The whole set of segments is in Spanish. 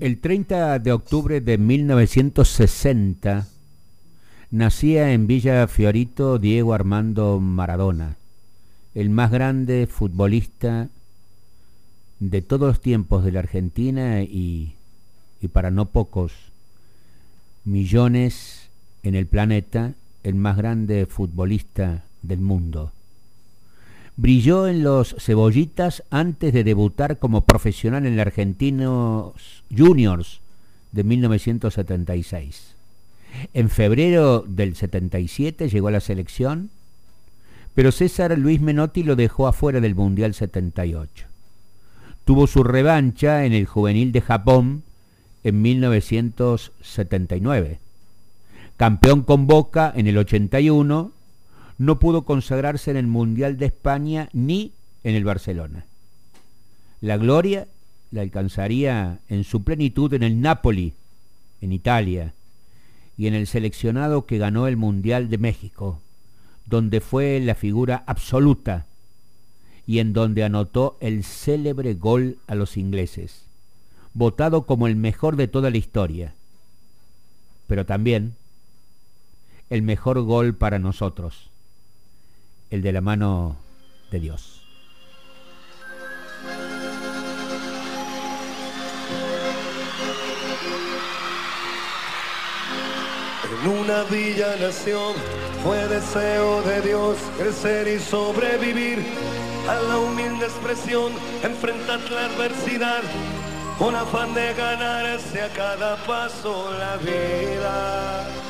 El 30 de octubre de 1960 nacía en Villa Fiorito Diego Armando Maradona, el más grande futbolista de todos los tiempos de la Argentina y, y para no pocos millones en el planeta, el más grande futbolista del mundo. Brilló en los Cebollitas antes de debutar como profesional en el Argentinos Juniors de 1976. En febrero del 77 llegó a la selección, pero César Luis Menotti lo dejó afuera del Mundial 78. Tuvo su revancha en el Juvenil de Japón en 1979. Campeón con Boca en el 81 no pudo consagrarse en el Mundial de España ni en el Barcelona. La gloria la alcanzaría en su plenitud en el Napoli, en Italia, y en el seleccionado que ganó el Mundial de México, donde fue la figura absoluta y en donde anotó el célebre gol a los ingleses, votado como el mejor de toda la historia, pero también el mejor gol para nosotros el de la mano de Dios. En una villa nación fue deseo de Dios crecer y sobrevivir a la humilde expresión, enfrentar la adversidad, con afán de ganarse a cada paso la vida.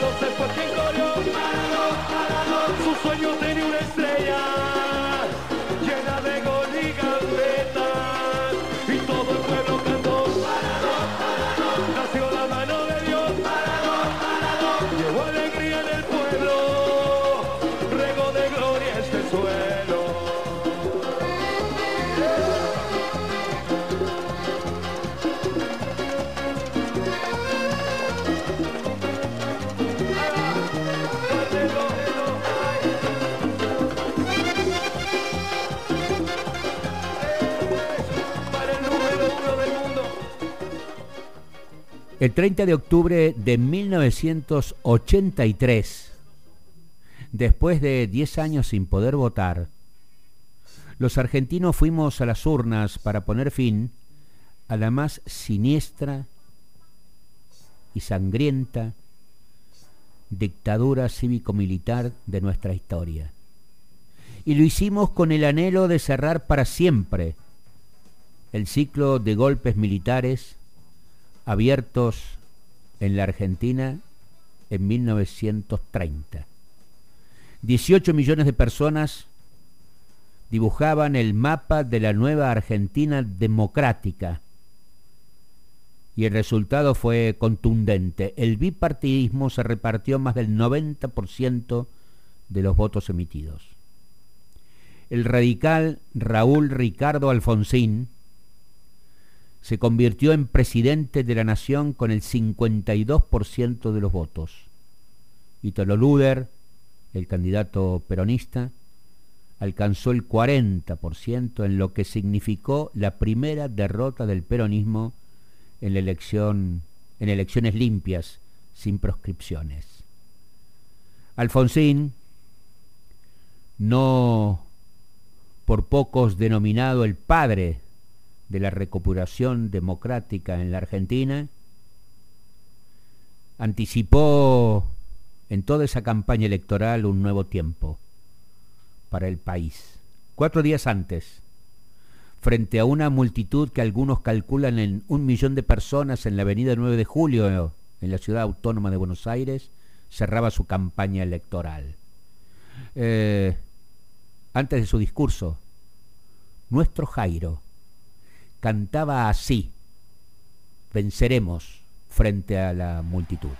Maradona se fue quien corrió. Maradona, Maradona. Su sueño tenía una estrella. El 30 de octubre de 1983, después de 10 años sin poder votar, los argentinos fuimos a las urnas para poner fin a la más siniestra y sangrienta dictadura cívico-militar de nuestra historia. Y lo hicimos con el anhelo de cerrar para siempre el ciclo de golpes militares abiertos en la Argentina en 1930. 18 millones de personas dibujaban el mapa de la nueva Argentina democrática y el resultado fue contundente. El bipartidismo se repartió más del 90% de los votos emitidos. El radical Raúl Ricardo Alfonsín se convirtió en presidente de la nación con el 52% de los votos. Italo Luder, el candidato peronista, alcanzó el 40% en lo que significó la primera derrota del peronismo en en elecciones limpias sin proscripciones. Alfonsín, no por pocos denominado el padre de la recuperación democrática en la Argentina, anticipó en toda esa campaña electoral un nuevo tiempo para el país. Cuatro días antes, frente a una multitud que algunos calculan en un millón de personas en la avenida 9 de Julio, en la ciudad autónoma de Buenos Aires, cerraba su campaña electoral. Eh, antes de su discurso, nuestro Jairo cantaba así, venceremos frente a la multitud.